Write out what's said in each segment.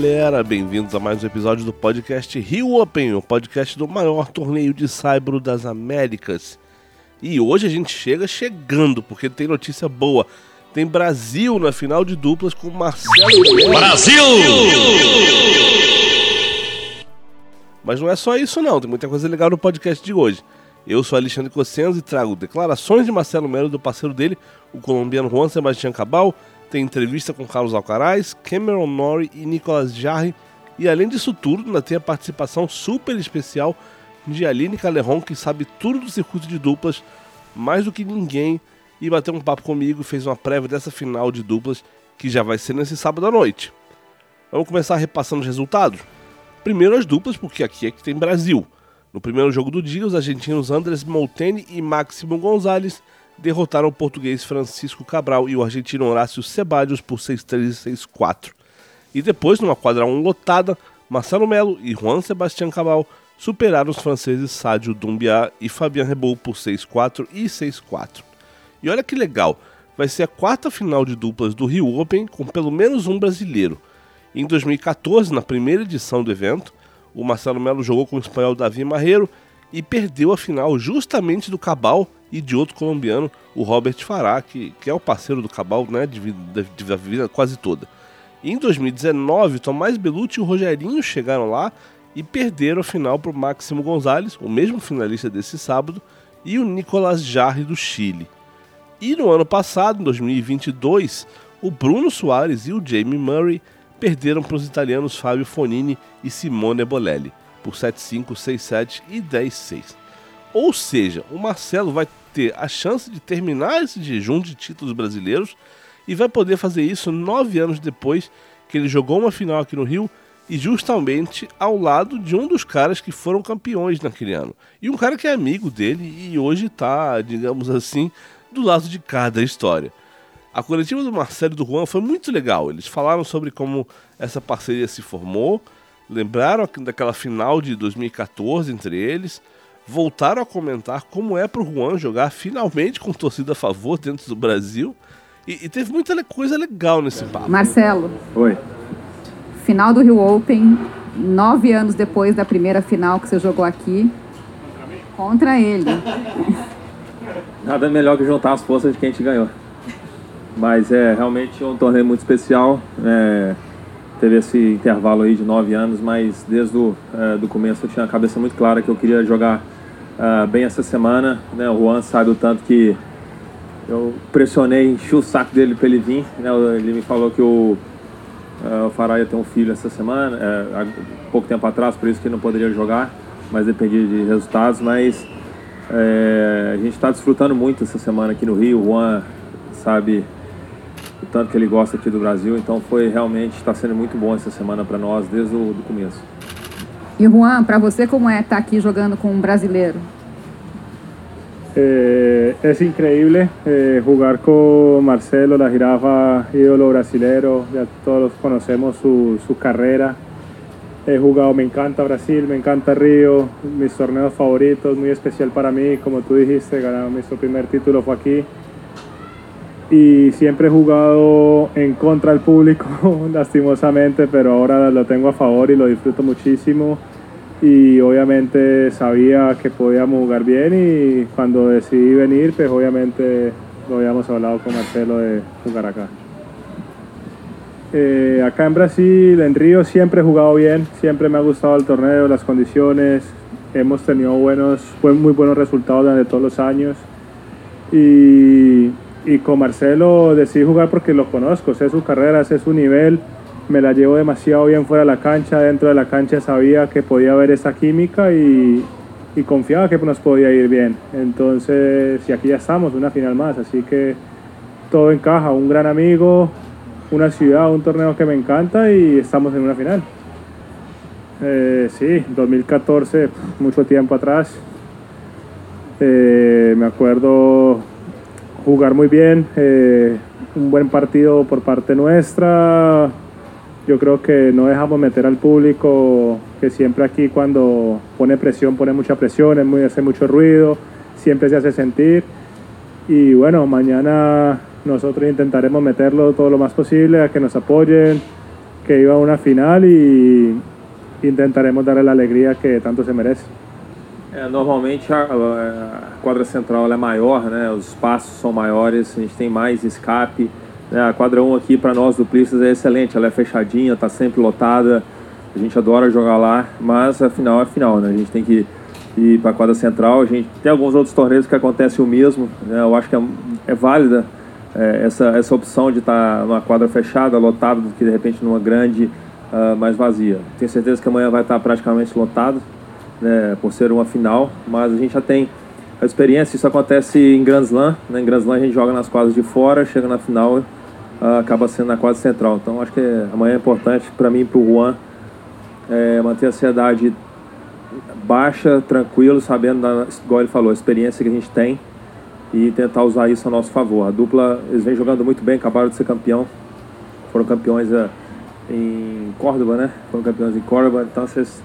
Galera, bem-vindos a mais um episódio do podcast Rio Open, o podcast do maior torneio de saibro das Américas. E hoje a gente chega chegando, porque tem notícia boa. Tem Brasil na final de duplas com Marcelo Brasil! Mas não é só isso não, tem muita coisa legal no podcast de hoje. Eu sou Alexandre Cossenzo e trago declarações de Marcelo Melo do parceiro dele, o colombiano Juan Sebastián Cabal, tem entrevista com Carlos Alcaraz, Cameron Norrie e Nicolas Jarre, e além disso tudo, ainda tem a participação super especial de Aline Calerron, que sabe tudo do circuito de duplas, mais do que ninguém, e bateu um papo comigo e fez uma prévia dessa final de duplas, que já vai ser nesse sábado à noite. Vamos começar repassando os resultados? Primeiro as duplas, porque aqui é que tem Brasil. No primeiro jogo do dia, os argentinos Andrés Molteni e Máximo Gonzalez derrotaram o português Francisco Cabral e o argentino Horácio Ceballos por 6-3 e 6-4. E depois, numa quadra 1 lotada, Marcelo Melo e Juan Sebastián Cabral superaram os franceses Sádio Dumbiá e Fabien Rebou por 6-4 e 6-4. E olha que legal, vai ser a quarta final de duplas do Rio Open com pelo menos um brasileiro. Em 2014, na primeira edição do evento, o Marcelo Melo jogou com o espanhol Davi Marreiro e perdeu a final justamente do Cabal e de outro colombiano, o Robert Farah, que, que é o parceiro do Cabal né, de, vida, de vida quase toda. Em 2019, Tomás Belucci e o Rogerinho chegaram lá e perderam a final para o Máximo Gonzalez, o mesmo finalista desse sábado, e o Nicolas Jarre do Chile. E no ano passado, em 2022, o Bruno Soares e o Jamie Murray perderam para os italianos Fábio Fonini e Simone Bolelli por 7-5, 6-7 e 10-6. Ou seja, o Marcelo vai ter a chance de terminar esse jejum de títulos brasileiros e vai poder fazer isso nove anos depois que ele jogou uma final aqui no Rio e justamente ao lado de um dos caras que foram campeões naquele ano. E um cara que é amigo dele e hoje está, digamos assim, do lado de cada história. A coletiva do Marcelo e do Juan foi muito legal. Eles falaram sobre como essa parceria se formou, lembraram daquela final de 2014 entre eles, voltaram a comentar como é para o Juan jogar finalmente com torcida a favor dentro do Brasil. E, e teve muita coisa legal nesse papo. Marcelo. Oi. Final do Rio Open, nove anos depois da primeira final que você jogou aqui. Contra ele. Nada melhor que juntar as forças de quem te ganhou. Mas é realmente um torneio muito especial. É, teve esse intervalo aí de nove anos, mas desde o é, do começo eu tinha a cabeça muito clara que eu queria jogar é, bem essa semana. Né? O Juan sabe o tanto que eu pressionei, enchi o saco dele para ele vir. Né? Ele me falou que o, é, o ia ter um filho essa semana, é, há pouco tempo atrás, por isso que não poderia jogar, mas dependia de resultados. Mas é, a gente está desfrutando muito essa semana aqui no Rio. O Juan sabe o tanto que ele gosta aqui do Brasil. Então foi realmente está sendo muito bom essa semana para nós desde o do começo. E Juan, para você como é estar aqui jogando com um brasileiro? Eh, es increíble jugar con Marcelo, la jirafa ídolo brasilero, ya todos conocemos su, su, carrera. He jugado, me encanta Brasil, me encanta Río, mis torneos favoritos, muy especial para mí, como tú dijiste, ganar nuestro primer título fue aquí y siempre he jugado en contra del público, lastimosamente, pero ahora lo tengo a favor y lo disfruto muchísimo. Y obviamente sabía que podíamos jugar bien y cuando decidí venir, pues obviamente lo habíamos hablado con Marcelo de jugar acá. Eh, acá en Brasil, en Río, siempre he jugado bien, siempre me ha gustado el torneo, las condiciones, hemos tenido buenos, muy buenos resultados durante todos los años. Y y con Marcelo decidí jugar porque lo conozco, sé su carrera, sé su nivel, me la llevo demasiado bien fuera de la cancha, dentro de la cancha sabía que podía haber esa química y, confiaba que nos podía ir bien. Entonces, y aquí ya estamos, una final más, así que todo encaja, un gran amigo, una ciudad, un torneo que me encanta y estamos en una final. Eh, sí, 2014, mucho tiempo atrás. Eh, me acuerdo jugar muy bien, eh, un buen partido por parte nuestra. Yo creo que no dejamos meter al público, que siempre aquí cuando pone presión, pone mucha presión, es muy, hace mucho ruido, siempre se hace sentir. Y bueno, mañana nosotros intentaremos meterlo todo lo más posible, a que nos apoyen, que iba a una final y intentaremos darle la alegría que tanto se merece. É, normalmente a, a, quadra central é maior, né? Os espaços são maiores, a gente tem mais escape. Né? A quadra 1 aqui para nós duplistas é excelente, ela é fechadinha, está sempre lotada. A gente adora jogar lá, mas a final é final, né? A gente tem que ir para a quadra central. A gente tem alguns outros torneios que acontece o mesmo. Né? Eu acho que é, é válida é, essa, essa opção de estar tá numa quadra fechada, lotada, do que de repente numa grande, uh, mais vazia. Tenho certeza que amanhã vai estar tá praticamente lotado, né, por ser uma final, mas a gente já tem a experiência. Isso acontece em Grand Slam. Né? Em Grand Slam a gente joga nas quadras de fora, chega na final, uh, acaba sendo na quadra central. Então acho que amanhã é importante para mim e para o Juan é, manter a ansiedade baixa, tranquilo, sabendo, da, igual ele falou, a experiência que a gente tem e tentar usar isso a nosso favor. A dupla, eles vêm jogando muito bem, acabaram de ser campeão, foram campeões uh, em Córdoba, né? Foram campeões em Córdoba, então vocês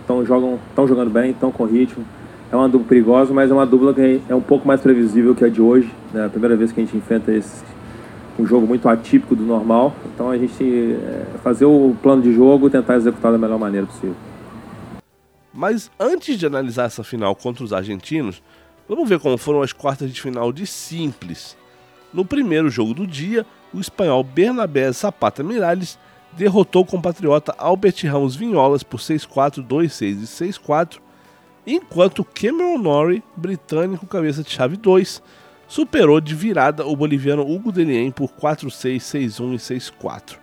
estão é, jogam, jogando bem, estão com ritmo. É uma dupla perigosa, mas é uma dupla que é um pouco mais previsível que a de hoje. Né? É a primeira vez que a gente enfrenta esse, um jogo muito atípico do normal. Então a gente é, fazer o plano de jogo tentar executar da melhor maneira possível. Mas antes de analisar essa final contra os argentinos, Vamos ver como foram as quartas de final de simples. No primeiro jogo do dia, o espanhol Bernabé Zapata Miralles derrotou o compatriota Albert Ramos Vinholas por 6-4, 2-6 e 6-4, enquanto Cameron Norrie, britânico cabeça de chave 2, superou de virada o boliviano Hugo Delien por 4-6, 6-1 e 6-4.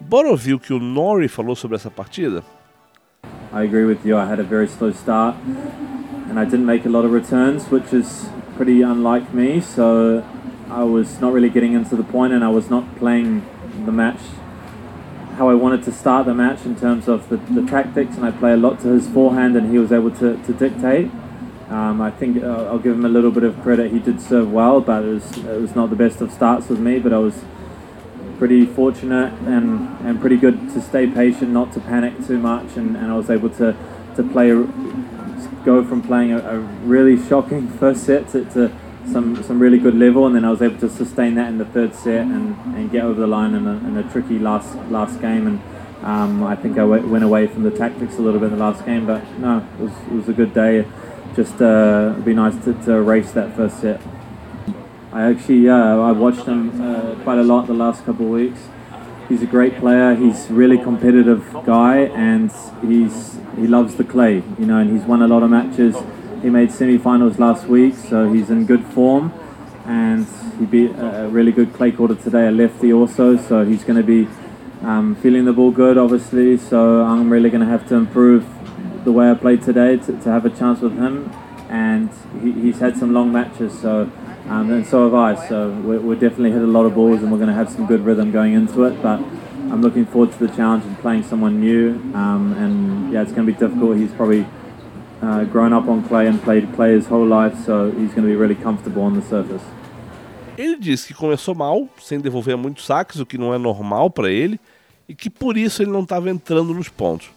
Bora ouvir o que o Norrie falou sobre essa partida? I agree with you. I had a very slow start. and I didn't make a lot of returns, which is pretty unlike me. So I was not really getting into the point, and I was not playing the match how I wanted to start the match in terms of the, the tactics, and I play a lot to his forehand, and he was able to, to dictate. Um, I think uh, I'll give him a little bit of credit. He did serve well, but it was it was not the best of starts with me. But I was pretty fortunate and, and pretty good to stay patient, not to panic too much, and, and I was able to to play go from playing a, a really shocking first set to, to, some, some really good level, and then I was able to sustain that in the third set and, and get over the line in a, in a tricky last last game. And um, I think I w- went away from the tactics a little bit in the last game, but no, it was, it was a good day. Just uh, be nice to, to race that first set. I actually uh, I watched him uh, quite a lot the last couple of weeks he's a great player. He's really competitive guy, and he's he loves the clay, you know. And he's won a lot of matches. He made semi-finals last week, so he's in good form. And he beat a really good clay quarter today, a lefty also. So he's going to be um, feeling the ball good, obviously. So I'm really going to have to improve the way I played today to, to have a chance with him. And he, he's had some long matches, so um, and so have I. So we we definitely hit a lot of balls, and we're going to have some good rhythm going into it. But I'm looking forward to the challenge and playing someone new. Um, and yeah, it's going to be difficult. He's probably uh, grown up on clay and played clay his whole life, so he's going to be really comfortable on the surface. Ele disse que começou mal, sem devolver muitos saques, o que não é normal para ele, e que por isso ele não estava entrando nos pontos.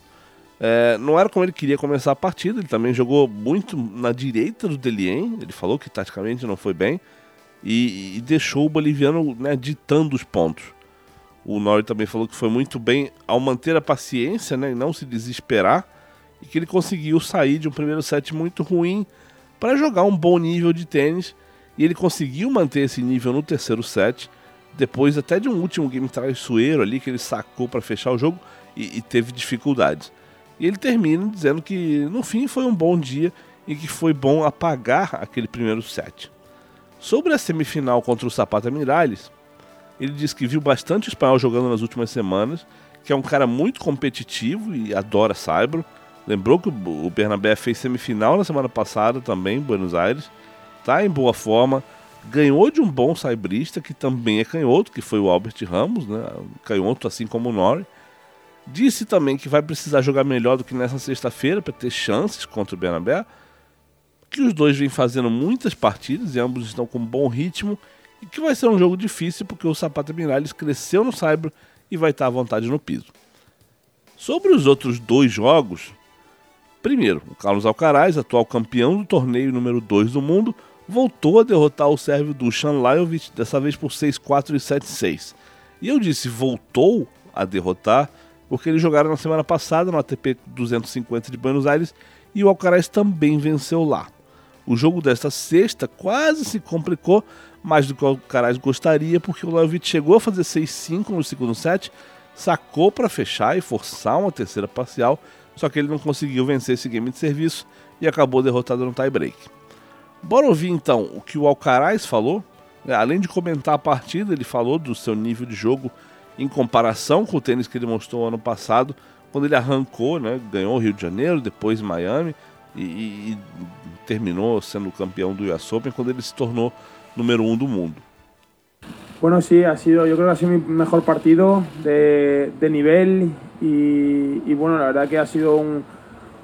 É, não era como ele queria começar a partida, ele também jogou muito na direita do Delien, ele falou que taticamente não foi bem, e, e deixou o boliviano né, ditando os pontos. O Nori também falou que foi muito bem ao manter a paciência né, e não se desesperar, e que ele conseguiu sair de um primeiro set muito ruim para jogar um bom nível de tênis, e ele conseguiu manter esse nível no terceiro set, depois até de um último game traiçoeiro ali que ele sacou para fechar o jogo e, e teve dificuldades. E ele termina dizendo que no fim foi um bom dia e que foi bom apagar aquele primeiro set. Sobre a semifinal contra o Zapata Miralles, ele diz que viu bastante espanhol jogando nas últimas semanas, que é um cara muito competitivo e adora Saibro. Lembrou que o Bernabé fez semifinal na semana passada também em Buenos Aires, está em boa forma, ganhou de um bom saibrista que também é canhoto, que foi o Albert Ramos, né? canhoto assim como o Nori. Disse também que vai precisar jogar melhor do que nessa sexta-feira para ter chances contra o Bernabé. Que os dois vêm fazendo muitas partidas e ambos estão com bom ritmo. E que vai ser um jogo difícil porque o Zapata Miralles cresceu no Saibro e vai estar à vontade no piso. Sobre os outros dois jogos, primeiro, o Carlos Alcaraz, atual campeão do torneio número 2 do mundo, voltou a derrotar o sérvio Dusan Lajovic, dessa vez por 6-4 e 7-6. E eu disse voltou a derrotar, porque eles jogaram na semana passada no ATP 250 de Buenos Aires e o Alcaraz também venceu lá. O jogo desta sexta quase se complicou mais do que o Alcaraz gostaria, porque o Lajovic chegou a fazer 6-5 no segundo set, sacou para fechar e forçar uma terceira parcial, só que ele não conseguiu vencer esse game de serviço e acabou derrotado no tie-break. Bora ouvir então o que o Alcaraz falou. É, além de comentar a partida, ele falou do seu nível de jogo em comparação com o tênis que ele mostrou ano passado, quando ele arrancou, né, ganhou o Rio de Janeiro, depois Miami e, e, terminou sendo campeão do US Open quando ele se tornou número um do mundo. Bueno, sí, ha sido, yo creo que ha sido mi mejor partido de, de nivel y, bueno, la verdad que ha sido un,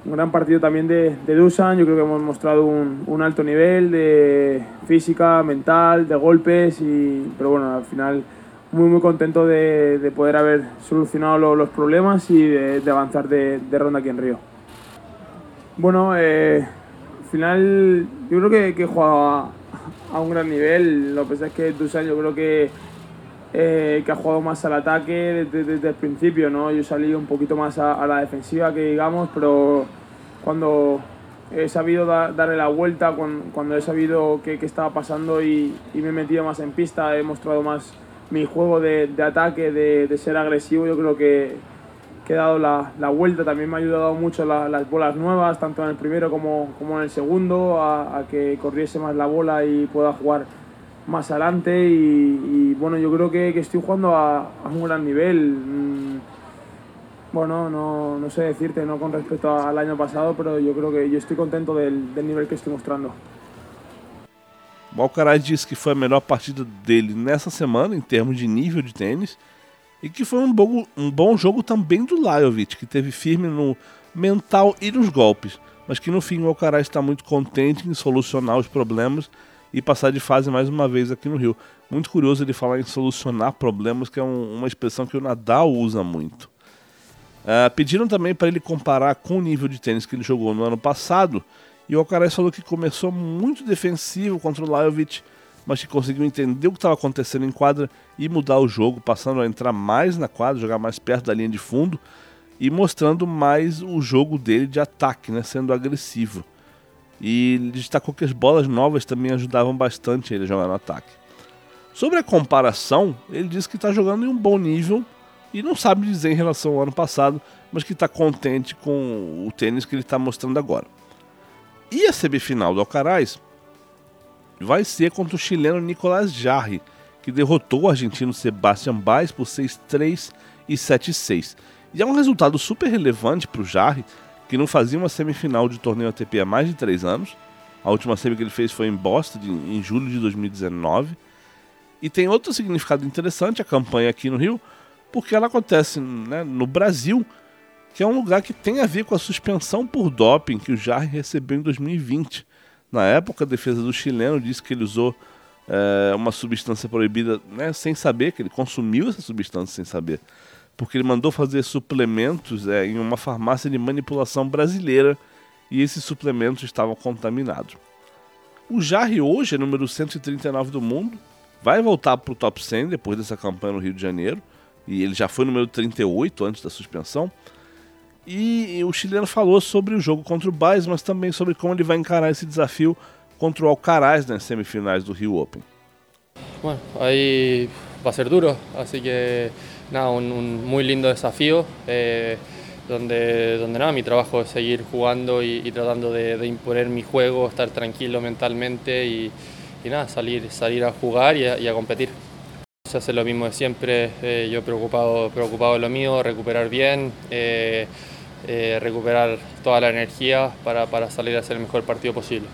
un gran partido también de, de, Dusan. Yo creo que hemos mostrado un, un, alto nivel de física, mental, de golpes, y, pero bueno, al final muy muy contento de, de poder haber solucionado lo, los problemas y de, avanzar de, ronda aquí en Río. Bueno, eh, al final yo creo que, que jugado a, un gran nivel. Lo que pasa es que Dusan yo creo que, eh, que ha jugado más al ataque desde, desde, el principio. ¿no? Yo salí un poquito más a, a la defensiva que digamos, pero cuando he sabido da, darle la vuelta, cuando, cuando he sabido qué estaba pasando y, y, me he metido más en pista, he mostrado más mi juego de, de ataque, de, de, ser agresivo, yo creo que, que he dado la, la, vuelta. También me ha ayudado mucho la, las bolas nuevas, tanto en el primero como, como en el segundo, a, a, que corriese más la bola y pueda jugar más adelante. Y, y bueno, yo creo que, que estoy jugando a, a, un gran nivel. Mm, bueno, no, no sé decirte, no con respecto al año pasado, pero yo creo que yo estoy contento del, del nivel que estoy mostrando. Alcaraz disse que foi a melhor partida dele nessa semana em termos de nível de tênis e que foi um bom, um bom jogo também do Lajovic, que teve firme no mental e nos golpes, mas que no fim o Alcaraz está muito contente em solucionar os problemas e passar de fase mais uma vez aqui no Rio. Muito curioso ele falar em solucionar problemas, que é um, uma expressão que o Nadal usa muito. Uh, pediram também para ele comparar com o nível de tênis que ele jogou no ano passado e o Alcaraz falou que começou muito defensivo contra o Lajovic, mas que conseguiu entender o que estava acontecendo em quadra e mudar o jogo, passando a entrar mais na quadra, jogar mais perto da linha de fundo e mostrando mais o jogo dele de ataque, né, sendo agressivo. E destacou que as bolas novas também ajudavam bastante ele a jogar no ataque. Sobre a comparação, ele disse que está jogando em um bom nível e não sabe dizer em relação ao ano passado, mas que está contente com o tênis que ele está mostrando agora. E a semifinal do Alcaraz vai ser contra o chileno Nicolás Jarre, que derrotou o argentino Sebastian Baez por 6-3 e 7-6. E é um resultado super relevante para o Jarre, que não fazia uma semifinal de torneio ATP há mais de 3 anos. A última semi que ele fez foi em Boston, em julho de 2019. E tem outro significado interessante a campanha aqui no Rio, porque ela acontece né, no Brasil, que é um lugar que tem a ver com a suspensão por doping que o Jarre recebeu em 2020. Na época, a defesa do chileno disse que ele usou é, uma substância proibida né, sem saber, que ele consumiu essa substância sem saber, porque ele mandou fazer suplementos é, em uma farmácia de manipulação brasileira e esses suplementos estavam contaminados. O Jarre hoje é número 139 do mundo, vai voltar para o top 100 depois dessa campanha no Rio de Janeiro, e ele já foi número 38 antes da suspensão. E o chileno falou sobre o jogo contra o Baez, mas também sobre como ele vai encarar esse desafio contra o Alcaraz nas semifinais do Rio Open. Bueno, ahí va a ser duro, así que nada, un, un muy lindo desafío. Eh, donde, donde nada, mi trabajo es seguir jugando y, y tratando de, de, imponer mi juego, estar tranquilo mentalmente y, y nada, salir, salir a jugar y a, y a competir. Se hace lo mismo de siempre, eh, yo preocupado, preocupado de lo mío, recuperar bien, eh, eh, recuperar toda a energia para, para salir a ser o melhor partido possível.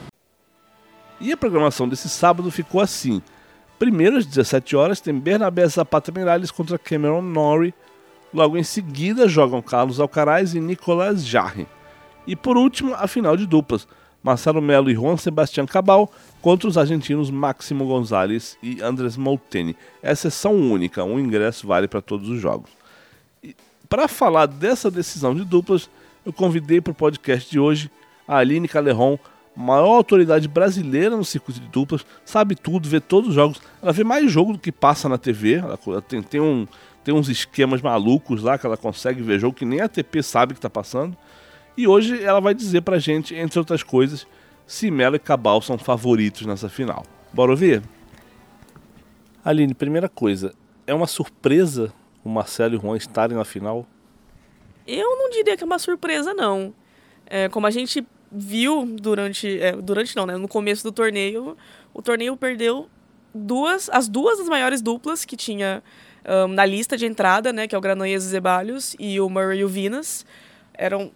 E a programação desse sábado ficou assim. Primeiro, às 17 horas, tem Bernabé Zapata Miralles contra Cameron Norrie. Logo em seguida, jogam Carlos Alcaraz e Nicolas Jarre. E por último, a final de duplas. Marcelo Melo e Juan Sebastián Cabal contra os argentinos Máximo Gonzalez e Andrés Molteni. É sessão única, um ingresso vale para todos os jogos. Para falar dessa decisão de duplas, eu convidei para o podcast de hoje a Aline Caleron, maior autoridade brasileira no circuito de duplas, sabe tudo, vê todos os jogos. Ela vê mais jogo do que passa na TV, ela tem, tem, um, tem uns esquemas malucos lá que ela consegue ver jogo que nem a ATP sabe que tá passando. E hoje ela vai dizer pra gente, entre outras coisas, se Melo e Cabal são favoritos nessa final. Bora ouvir? Aline, primeira coisa, é uma surpresa o Marcelo e o Juan estarem na final? Eu não diria que é uma surpresa, não. É, como a gente viu durante. É, durante não, né? No começo do torneio, o torneio perdeu duas, as duas das maiores duplas que tinha um, na lista de entrada, né? Que é o Granollers e Zeballos e o Murray e o Vinas. Eram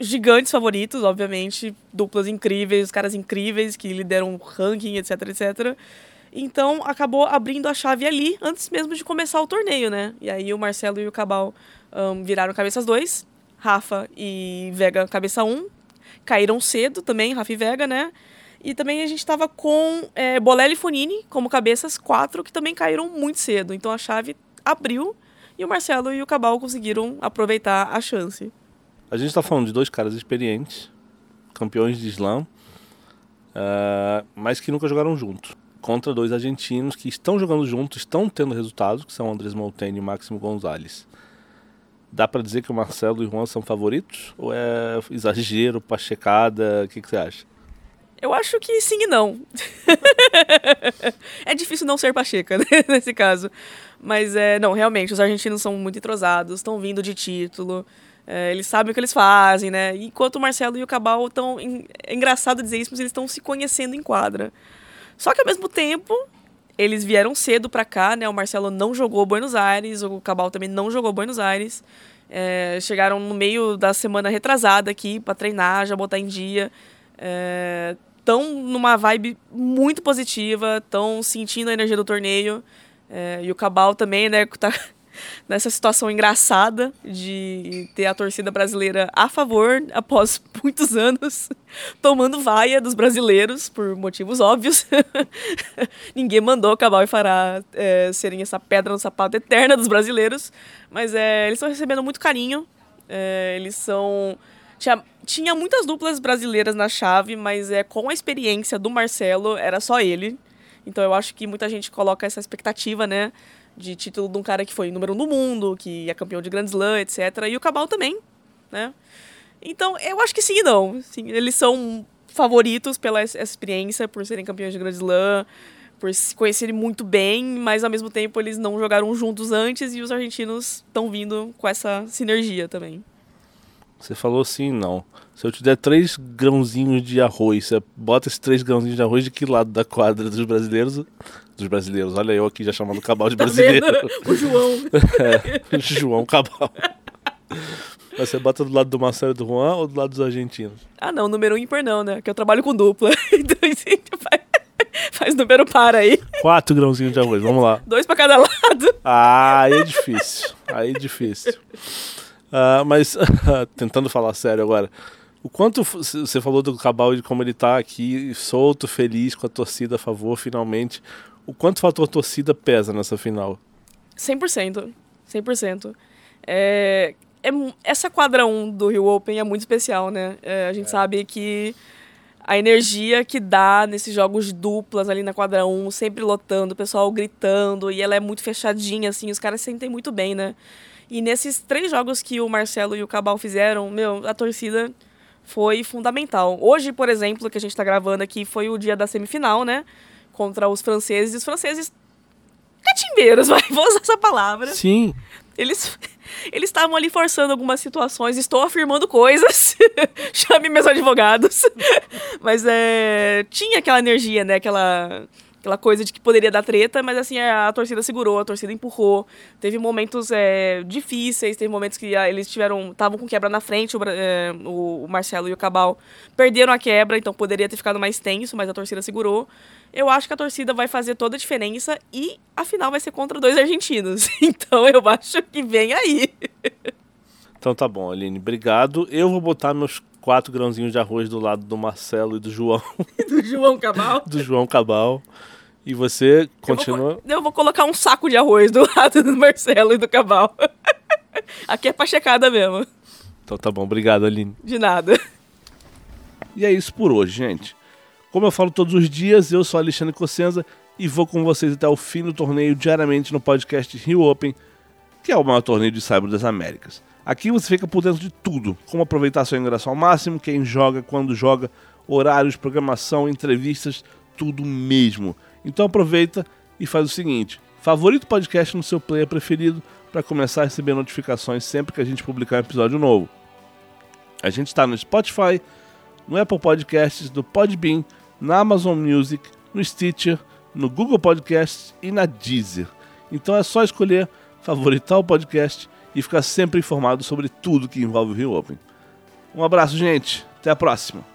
gigantes favoritos, obviamente, duplas incríveis, caras incríveis que lideram ranking, etc, etc. Então acabou abrindo a chave ali antes mesmo de começar o torneio, né? E aí o Marcelo e o Cabal um, viraram cabeças dois, Rafa e Vega cabeça um, caíram cedo também, Rafa e Vega, né? E também a gente estava com é, Bolelli e Fonini como cabeças quatro, que também caíram muito cedo. Então a chave abriu e o Marcelo e o Cabal conseguiram aproveitar a chance. A gente está falando de dois caras experientes, campeões de slam, uh, mas que nunca jogaram juntos. Contra dois argentinos que estão jogando juntos, estão tendo resultados, que são Andrés Molteni e Máximo Gonzalez. Dá para dizer que o Marcelo e o Juan são favoritos? Ou é exagero, pachecada? O que, que você acha? Eu acho que sim e não. é difícil não ser Pacheca, né, nesse caso. Mas, é, não, realmente, os argentinos são muito entrosados, estão vindo de título. É, eles sabem o que eles fazem, né? Enquanto o Marcelo e o Cabal estão. É engraçado dizer isso, mas eles estão se conhecendo em quadra. Só que ao mesmo tempo, eles vieram cedo para cá, né? O Marcelo não jogou Buenos Aires, o Cabal também não jogou Buenos Aires. É, chegaram no meio da semana retrasada aqui para treinar, já botar em dia. Estão é, numa vibe muito positiva, estão sentindo a energia do torneio. É, e o Cabal também, né? Tá nessa situação engraçada de ter a torcida brasileira a favor após muitos anos tomando vaia dos brasileiros por motivos óbvios. Ninguém mandou Cabal e Fará é, serem essa pedra no sapato eterna dos brasileiros, mas é, eles estão recebendo muito carinho. É, eles são tinha, tinha muitas duplas brasileiras na chave, mas é com a experiência do Marcelo era só ele. Então eu acho que muita gente coloca essa expectativa, né? De título de um cara que foi número um no mundo, que é campeão de Grand Slam, etc. E o Cabal também, né? Então, eu acho que sim e não. Sim, eles são favoritos pela experiência, por serem campeões de Grand Slam, por se conhecerem muito bem, mas ao mesmo tempo eles não jogaram juntos antes e os argentinos estão vindo com essa sinergia também. Você falou sim, não. Se eu te der três grãozinhos de arroz, você bota esses três grãozinhos de arroz de que lado da quadra dos brasileiros? Dos brasileiros, olha eu aqui já chamando o Cabal de tá brasileiro. o João. é, o João Cabal. Mas você bota do lado do Marcelo e do Juan ou do lado dos argentinos? Ah, não, número ímpar não, né? Que eu trabalho com dupla. Então a gente faz, faz número par aí. Quatro grãozinhos de arroz, vamos lá. Dois pra cada lado. Ah, aí é difícil. Aí é difícil. Uh, mas, tentando falar sério agora, o quanto você falou do Cabal de como ele tá aqui, solto, feliz, com a torcida a favor, finalmente. O quanto o fator torcida pesa nessa final? 100%. 100%. É, é, essa quadra 1 do Rio Open é muito especial, né? É, a gente é. sabe que a energia que dá nesses jogos duplas ali na quadra 1, sempre lotando, o pessoal gritando, e ela é muito fechadinha, assim, os caras sentem muito bem, né? E nesses três jogos que o Marcelo e o Cabal fizeram, meu, a torcida foi fundamental. Hoje, por exemplo, que a gente está gravando aqui, foi o dia da semifinal, né? Contra os franceses. E os franceses. catimbeiros, vai, vou usar essa palavra. Sim. Eles eles estavam ali forçando algumas situações, estou afirmando coisas. Chame meus advogados. Mas é, tinha aquela energia, né? Aquela aquela coisa de que poderia dar treta, mas assim, a, a torcida segurou, a torcida empurrou. Teve momentos é, difíceis, teve momentos que a, ah, eles tiveram. estavam com quebra na frente, o, é, o, Marcelo e o Cabal perderam a quebra, então poderia ter ficado mais tenso, mas a torcida segurou. Eu acho que a torcida vai fazer toda a diferença e a final vai ser contra dois argentinos. Então eu acho que vem aí. Então tá bom, Aline, obrigado. Eu vou botar meus quatro grãozinhos de arroz do lado do Marcelo e do João. do João Cabal? do João Cabal. E você continua. Eu vou, eu vou, colocar um saco de arroz do lado do Marcelo e do Cabal. Aqui é pachecada mesmo. Então tá bom, obrigado, Aline. De nada. E é isso por hoje, gente. Como eu falo todos os dias, eu sou Alexandre Cossenza e vou com vocês até o fim do torneio diariamente no podcast Rio Open, que é o maior torneio de saibro das Américas. Aqui você fica por dentro de tudo, como aproveitar seu ingresso ao máximo, quem joga, quando joga, horários, programação, entrevistas, tudo mesmo. Então aproveita e faz o seguinte: favorito podcast no seu player preferido para começar a receber notificações sempre que a gente publicar um episódio novo. A gente está no Spotify, no Apple Podcasts, no Podbean, na Amazon Music, no Stitcher, no Google Podcasts e na Deezer. Então é só escolher favoritar o podcast e ficar sempre informado sobre tudo que envolve o Rio Open. Um abraço, gente. Até a próxima.